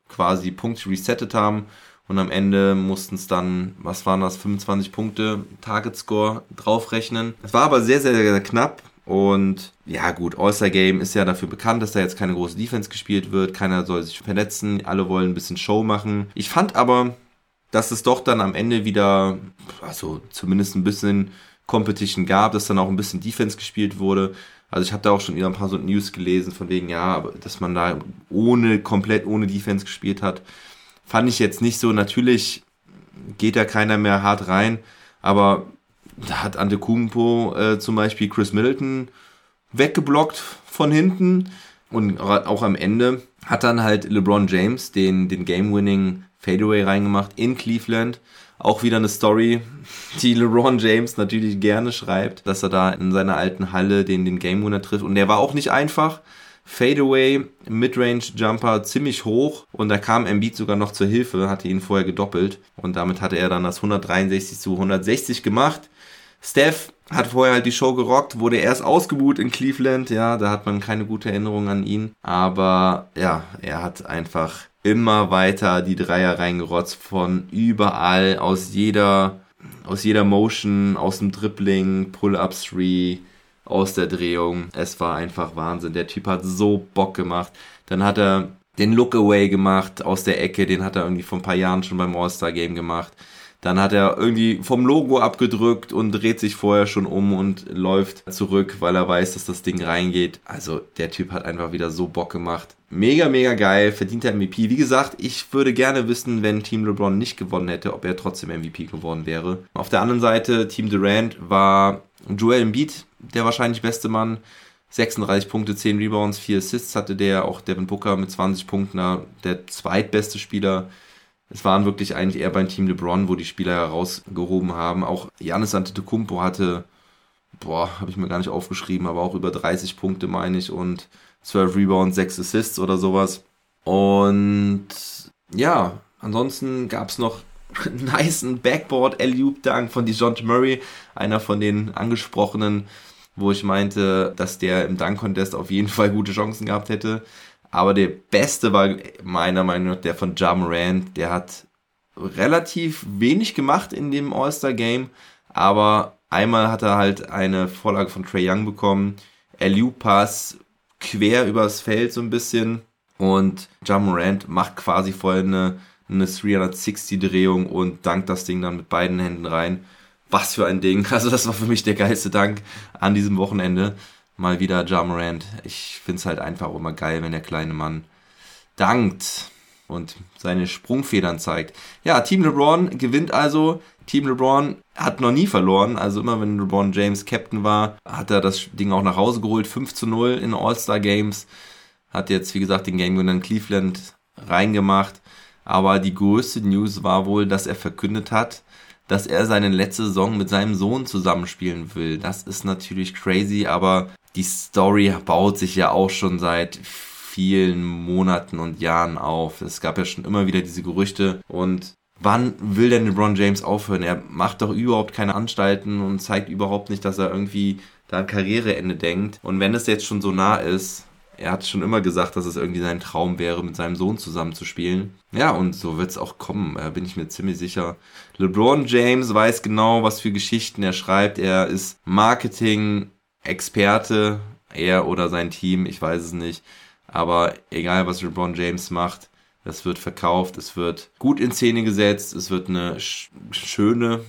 quasi Punkte resettet haben und am Ende mussten es dann, was waren das, 25 Punkte Target Score draufrechnen. Es war aber sehr, sehr, sehr knapp und ja gut, All-Star Game ist ja dafür bekannt, dass da jetzt keine große Defense gespielt wird. Keiner soll sich verletzen. Alle wollen ein bisschen Show machen. Ich fand aber, dass es doch dann am Ende wieder, also zumindest ein bisschen Competition gab, dass dann auch ein bisschen Defense gespielt wurde. Also ich habe da auch schon wieder ein paar so News gelesen von wegen, ja, dass man da ohne, komplett ohne Defense gespielt hat. Fand ich jetzt nicht so. Natürlich geht da keiner mehr hart rein, aber da hat Ante Kumpo äh, zum Beispiel Chris Middleton weggeblockt von hinten und auch am Ende hat dann halt LeBron James den, den Game-Winning Fadeaway reingemacht in Cleveland. Auch wieder eine Story, die LeBron James natürlich gerne schreibt, dass er da in seiner alten Halle den, den Game Winner trifft. Und der war auch nicht einfach. Fadeaway, Midrange Jumper ziemlich hoch und da kam Embiid sogar noch zur Hilfe, hatte ihn vorher gedoppelt und damit hatte er dann das 163 zu 160 gemacht. Steph hat vorher halt die Show gerockt, wurde erst ausgebuht in Cleveland, ja, da hat man keine gute Erinnerung an ihn. Aber ja, er hat einfach immer weiter die Dreier reingerotzt von überall, aus jeder, aus jeder Motion, aus dem Dribbling, Pull-Up Three, aus der Drehung. Es war einfach Wahnsinn. Der Typ hat so Bock gemacht. Dann hat er den Look-Away gemacht aus der Ecke, den hat er irgendwie vor ein paar Jahren schon beim All-Star-Game gemacht. Dann hat er irgendwie vom Logo abgedrückt und dreht sich vorher schon um und läuft zurück, weil er weiß, dass das Ding reingeht. Also der Typ hat einfach wieder so Bock gemacht. Mega, mega geil, verdient der MVP. Wie gesagt, ich würde gerne wissen, wenn Team LeBron nicht gewonnen hätte, ob er trotzdem MVP geworden wäre. Auf der anderen Seite, Team Durant war Joel Embiid, der wahrscheinlich beste Mann. 36 Punkte, 10 Rebounds, 4 Assists hatte der. Auch Devin Booker mit 20 Punkten, der zweitbeste Spieler es waren wirklich eigentlich eher beim Team LeBron, wo die Spieler herausgehoben haben. Auch Janis Antetokounmpo hatte, boah, habe ich mir gar nicht aufgeschrieben, aber auch über 30 Punkte, meine ich, und 12 Rebounds, 6 Assists oder sowas. Und ja, ansonsten gab es noch einen niceen Backboard Alley-Oop Dank von DeJounte Murray, einer von den angesprochenen, wo ich meinte, dass der im Dunk Contest auf jeden Fall gute Chancen gehabt hätte. Aber der beste war meiner Meinung nach der von Ja Morant. Der hat relativ wenig gemacht in dem All-Star-Game, aber einmal hat er halt eine Vorlage von Trey Young bekommen. Liu Pass quer übers Feld so ein bisschen. Und Ja Morant macht quasi vorher eine, eine 360-Drehung und dankt das Ding dann mit beiden Händen rein. Was für ein Ding. Also das war für mich der geilste Dank an diesem Wochenende. Mal wieder Ja Morant. Ich finde es halt einfach immer geil, wenn der kleine Mann dankt und seine Sprungfedern zeigt. Ja, Team LeBron gewinnt also. Team LeBron hat noch nie verloren. Also immer wenn LeBron James Captain war, hat er das Ding auch nach Hause geholt. 5 zu 0 in All-Star Games. Hat jetzt, wie gesagt, den Game Winner in Cleveland reingemacht. Aber die größte News war wohl, dass er verkündet hat, dass er seine letzte Saison mit seinem Sohn zusammenspielen will. Das ist natürlich crazy, aber die Story baut sich ja auch schon seit vielen Monaten und Jahren auf. Es gab ja schon immer wieder diese Gerüchte und wann will denn LeBron James aufhören? Er macht doch überhaupt keine Anstalten und zeigt überhaupt nicht, dass er irgendwie da an Karriereende denkt. Und wenn es jetzt schon so nah ist, er hat schon immer gesagt, dass es irgendwie sein Traum wäre, mit seinem Sohn zusammen zu spielen. Ja, und so wird es auch kommen, äh, bin ich mir ziemlich sicher. LeBron James weiß genau, was für Geschichten er schreibt. Er ist Marketing-Experte, er oder sein Team, ich weiß es nicht. Aber egal, was LeBron James macht, es wird verkauft, es wird gut in Szene gesetzt, es wird eine sch schöne,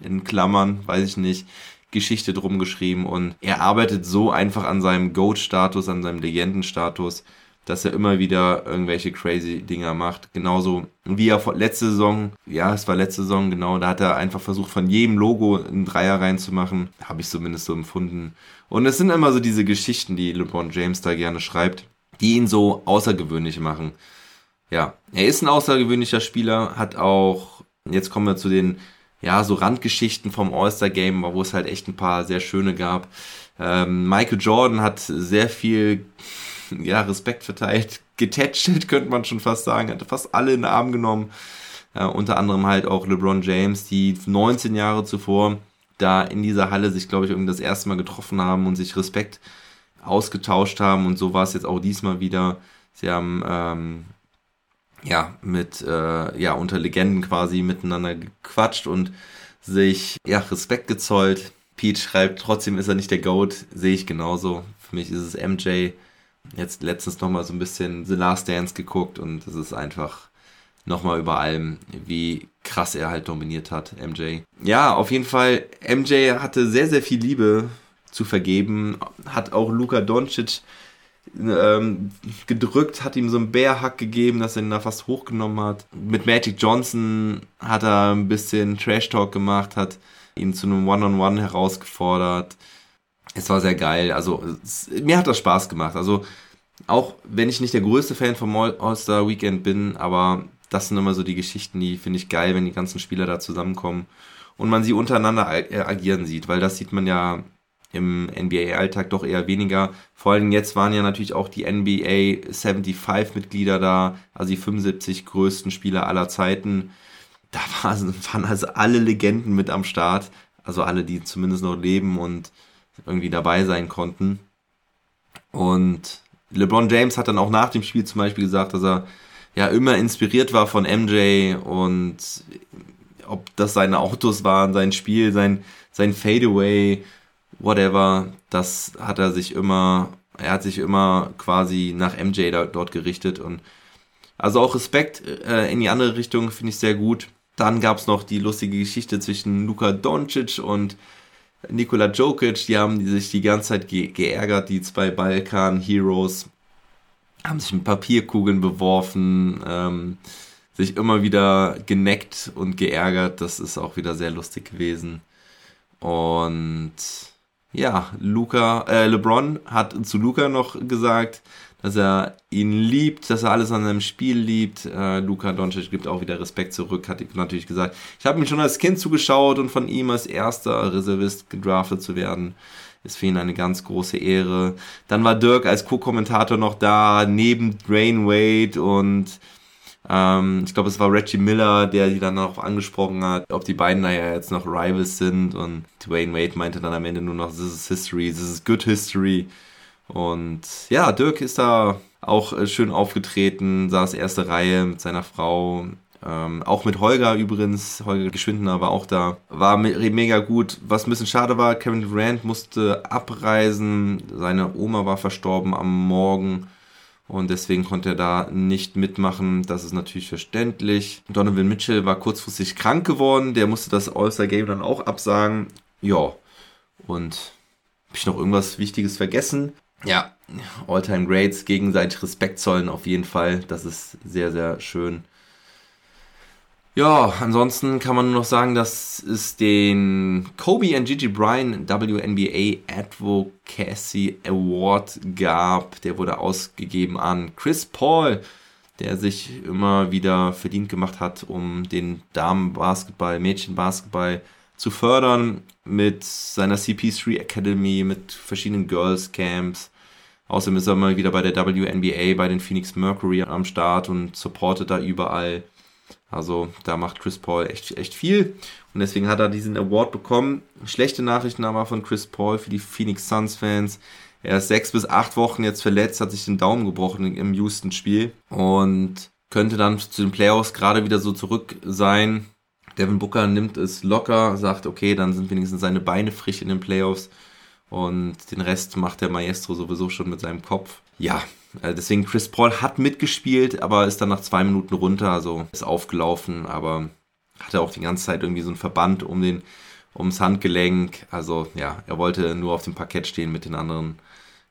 in Klammern, weiß ich nicht, Geschichte drum geschrieben und er arbeitet so einfach an seinem Goat-Status, an seinem Legendenstatus, dass er immer wieder irgendwelche crazy Dinger macht. Genauso wie er letzte Saison, ja, es war letzte Saison, genau, da hat er einfach versucht, von jedem Logo einen Dreier reinzumachen. Habe ich zumindest so empfunden. Und es sind immer so diese Geschichten, die LeBron James da gerne schreibt, die ihn so außergewöhnlich machen. Ja, er ist ein außergewöhnlicher Spieler, hat auch, jetzt kommen wir zu den, ja, so Randgeschichten vom All-Star-Game, wo es halt echt ein paar sehr schöne gab. Ähm, Michael Jordan hat sehr viel ja, Respekt verteilt, getätschelt, könnte man schon fast sagen, hatte fast alle in den Arm genommen. Äh, unter anderem halt auch LeBron James, die 19 Jahre zuvor da in dieser Halle sich, glaube ich, irgendwie das erste Mal getroffen haben und sich Respekt ausgetauscht haben. Und so war es jetzt auch diesmal wieder. Sie haben ähm, ja mit äh, ja unter Legenden quasi miteinander gequatscht und sich ja Respekt gezollt. Pete schreibt, trotzdem ist er nicht der Goat, sehe ich genauso. Für mich ist es MJ jetzt letztens nochmal so ein bisschen The Last Dance geguckt und es ist einfach nochmal über allem, wie krass er halt dominiert hat, MJ. Ja, auf jeden Fall, MJ hatte sehr, sehr viel Liebe zu vergeben, hat auch Luka Doncic ähm, gedrückt, hat ihm so einen Bärhack gegeben, dass er ihn da fast hochgenommen hat. Mit Magic Johnson hat er ein bisschen Trash Talk gemacht, hat ihn zu einem One-on-One -on -One herausgefordert es war sehr geil. Also es, mir hat das Spaß gemacht. Also auch wenn ich nicht der größte Fan vom All-Star Weekend bin, aber das sind immer so die Geschichten, die finde ich geil, wenn die ganzen Spieler da zusammenkommen und man sie untereinander agieren sieht, weil das sieht man ja im NBA-Alltag doch eher weniger. Vor allem jetzt waren ja natürlich auch die NBA 75-Mitglieder da, also die 75 größten Spieler aller Zeiten. Da waren also alle Legenden mit am Start, also alle, die zumindest noch leben und irgendwie dabei sein konnten. Und LeBron James hat dann auch nach dem Spiel zum Beispiel gesagt, dass er ja immer inspiriert war von MJ und ob das seine Autos waren, sein Spiel, sein, sein Fadeaway, whatever, das hat er sich immer, er hat sich immer quasi nach MJ da, dort gerichtet und also auch Respekt äh, in die andere Richtung finde ich sehr gut. Dann gab es noch die lustige Geschichte zwischen Luka Doncic und Nikola Jokic, die haben sich die ganze Zeit ge geärgert, die zwei Balkan-Heroes haben sich mit Papierkugeln beworfen, ähm, sich immer wieder geneckt und geärgert. Das ist auch wieder sehr lustig gewesen. Und ja, Luca, äh, LeBron hat zu Luca noch gesagt, dass er ihn liebt, dass er alles an seinem Spiel liebt. Äh, Luka Doncic gibt auch wieder Respekt zurück, hat natürlich gesagt. Ich habe ihm schon als Kind zugeschaut und von ihm als erster Reservist gedraftet zu werden, ist für ihn eine ganz große Ehre. Dann war Dirk als Co-Kommentator noch da, neben Drain Wade und ähm, ich glaube, es war Reggie Miller, der die dann auch angesprochen hat, ob die beiden da ja jetzt noch Rivals sind und Dwayne Wade meinte dann am Ende nur noch, this is history, this is good history. Und ja, Dirk ist da auch äh, schön aufgetreten, saß erste Reihe mit seiner Frau Ähm, auch mit Holger übrigens, Holger Geschwindner war auch da. War me mega gut. Was ein bisschen schade war, Kevin Durant musste abreisen. Seine Oma war verstorben am Morgen. Und deswegen konnte er da nicht mitmachen. Das ist natürlich verständlich. Donovan Mitchell war kurzfristig krank geworden. Der musste das All-Star-Game dann auch absagen. Ja. Und habe ich noch irgendwas Wichtiges vergessen? Ja, All-Time Greats, gegenseitig Respekt zollen auf jeden Fall. Das ist sehr, sehr schön. Ja, ansonsten kann man nur noch sagen, dass es den Kobe and Gigi Bryan WNBA Advocacy Award gab. Der wurde ausgegeben an Chris Paul, der sich immer wieder verdient gemacht hat, um den Damenbasketball, Mädchenbasketball zu fördern mit seiner CP3 Academy, mit verschiedenen Girls Camps. Außerdem ist er mal wieder bei der WNBA, bei den Phoenix Mercury am Start und supportet da überall. Also da macht Chris Paul echt, echt viel und deswegen hat er diesen Award bekommen. Schlechte Nachrichten aber von Chris Paul für die Phoenix Suns Fans. Er ist sechs bis acht Wochen jetzt verletzt, hat sich den Daumen gebrochen im Houston-Spiel und könnte dann zu den Playoffs gerade wieder so zurück sein. Devin Booker nimmt es locker, sagt, okay, dann sind wenigstens seine Beine frisch in den Playoffs und den Rest macht der Maestro sowieso schon mit seinem Kopf. Ja, deswegen Chris Paul hat mitgespielt, aber ist dann nach zwei Minuten runter, also ist aufgelaufen, aber hatte auch die ganze Zeit irgendwie so ein Verband um den, ums Handgelenk. Also ja, er wollte nur auf dem Parkett stehen mit den anderen,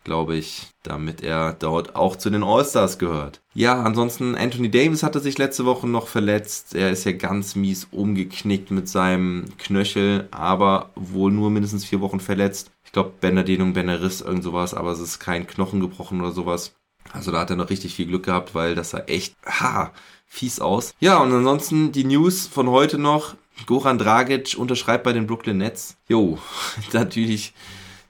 glaube ich, damit er dort auch zu den All-Stars gehört. Ja, ansonsten Anthony Davis hatte sich letzte Woche noch verletzt. Er ist ja ganz mies umgeknickt mit seinem Knöchel, aber wohl nur mindestens vier Wochen verletzt. Ich glaube, Bänderdehnung, Bänderriss, irgend sowas, aber es ist kein Knochen gebrochen oder sowas. Also da hat er noch richtig viel Glück gehabt, weil das sah echt ha, fies aus. Ja, und ansonsten die News von heute noch. Goran Dragic unterschreibt bei den Brooklyn Nets. Jo, natürlich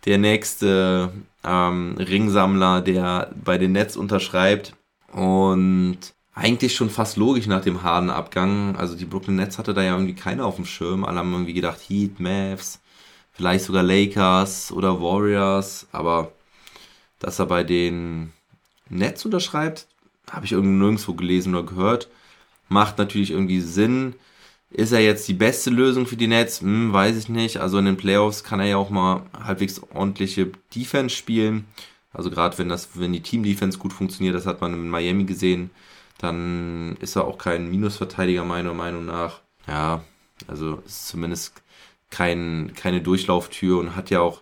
der nächste ähm, Ringsammler, der bei den Nets unterschreibt. Und eigentlich schon fast logisch nach dem harten Abgang. Also die Brooklyn Nets hatte da ja irgendwie keiner auf dem Schirm. Alle haben irgendwie gedacht, Heat, Mavs, vielleicht sogar Lakers oder Warriors. Aber dass er bei den Netz unterschreibt, habe ich irgendwie nirgendwo gelesen oder gehört. Macht natürlich irgendwie Sinn. Ist er jetzt die beste Lösung für die Nets? Hm, weiß ich nicht. Also in den Playoffs kann er ja auch mal halbwegs ordentliche Defense spielen. Also gerade wenn das, wenn die Team-Defense gut funktioniert, das hat man in Miami gesehen, dann ist er auch kein Minusverteidiger meiner Meinung nach. Ja, also ist zumindest kein, keine Durchlauftür und hat ja auch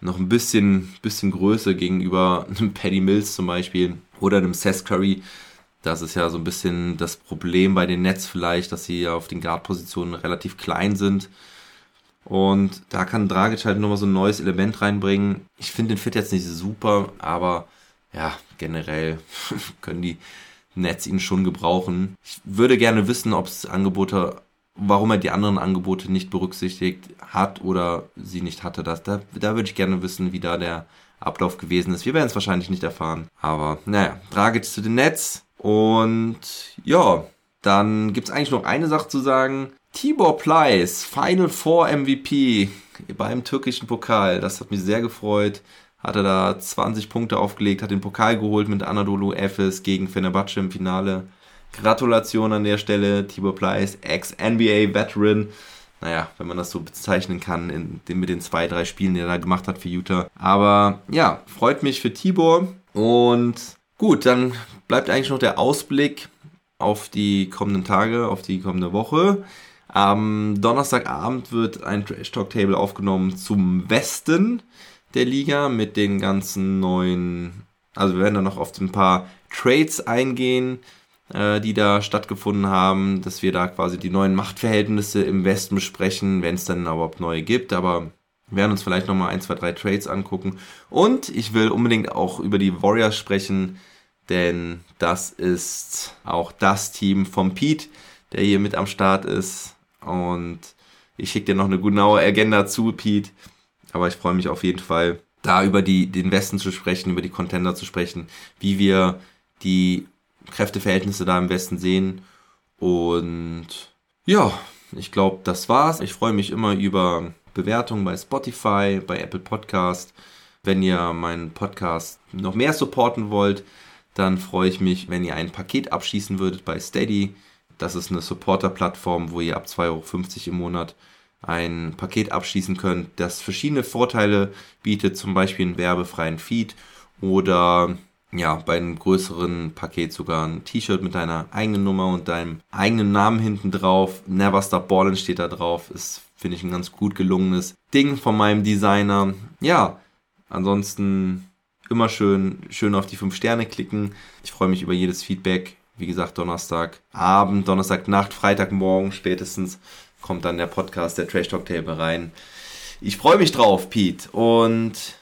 noch ein bisschen, bisschen Größe gegenüber einem Paddy Mills zum Beispiel oder einem Seth Curry. Das ist ja so ein bisschen das Problem bei den Nets vielleicht, dass sie auf den Guard-Positionen relativ klein sind. Und da kann Dragic halt nochmal so ein neues Element reinbringen. Ich finde den Fit jetzt nicht super, aber ja, generell können die Nets ihn schon gebrauchen. Ich würde gerne wissen, ob es Angebote warum er die anderen Angebote nicht berücksichtigt hat oder sie nicht hatte. Das, da, da würde ich gerne wissen, wie da der Ablauf gewesen ist. Wir werden es wahrscheinlich nicht erfahren. Aber naja, Dragic zu den Nets. Und ja, dann gibt es eigentlich noch eine Sache zu sagen. Tibor Pleiss, Final Four MVP beim türkischen Pokal. Das hat mich sehr gefreut. Hatte da 20 Punkte aufgelegt, hat den Pokal geholt mit Anadolu Efes gegen Fenerbahce im Finale. Gratulation an der Stelle, Tibor Pleiss, Ex-NBA-Veteran. Naja, wenn man das so bezeichnen kann, in, in, mit den zwei, drei Spielen, die er da gemacht hat für Utah. Aber ja, freut mich für Tibor. Und gut, dann bleibt eigentlich noch der Ausblick auf die kommenden Tage, auf die kommende Woche. Am Donnerstagabend wird ein Trash Talk Table aufgenommen zum Westen der Liga mit den ganzen neuen, also wir werden dann noch auf ein paar Trades eingehen, äh, die da stattgefunden haben, dass wir da quasi die neuen Machtverhältnisse im Westen besprechen, wenn es dann überhaupt neue gibt, aber wir werden uns vielleicht nochmal ein, zwei, drei Trades angucken. Und ich will unbedingt auch über die Warriors sprechen, denn das ist auch das Team vom Pete, der hier mit am Start ist. Und ich schicke dir noch eine genaue Agenda zu, Pete. Aber ich freue mich auf jeden Fall, da über die, den Westen zu sprechen, über die Contender zu sprechen, wie wir die Kräfteverhältnisse da im Westen sehen. Und ja, ich glaube, das war's. Ich freue mich immer über Bewertungen bei Spotify, bei Apple Podcast. Wenn ihr meinen Podcast noch mehr supporten wollt, dann freue ich mich, wenn ihr ein Paket abschließen würdet bei Steady. das ist eine Supporter-Plattform, wo ihr ab 2,50 Euro im Monat ein Paket abschließen könnt, das verschiedene Vorteile bietet, zum Beispiel einen werbefreien Feed oder ja, bei einem größeren Paket sogar ein T-Shirt mit deiner eigenen Nummer und deinem eigenen Namen hinten drauf. Never Stop Ballin steht da drauf. Ist, finde ich, ein ganz gut gelungenes Ding von meinem Designer. Ja, ansonsten immer schön, schön auf die 5 Sterne klicken. Ich freue mich über jedes Feedback. Wie gesagt, Donnerstag Abend, Donnerstag Nacht, Freitagmorgen spätestens kommt dann der Podcast der Trash Talk Table rein. Ich freue mich drauf, Pete. Und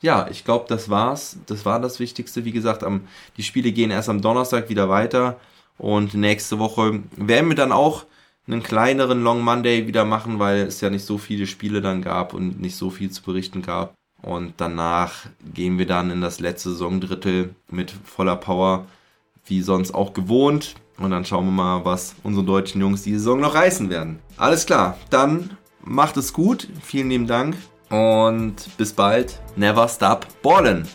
ja, ich glaube, das war's. Das war das Wichtigste. Wie gesagt, am, die Spiele gehen erst am Donnerstag wieder weiter. Und nächste Woche werden wir dann auch einen kleineren Long Monday wieder machen, weil es ja nicht so viele Spiele dann gab und nicht so viel zu berichten gab. Und danach gehen wir dann in das letzte Saisondrittel mit voller Power, wie sonst auch gewohnt. Und dann schauen wir mal, was unsere deutschen Jungs die Saison noch reißen werden. Alles klar, dann macht es gut. Vielen lieben Dank und bis bald. Never stop ballin'.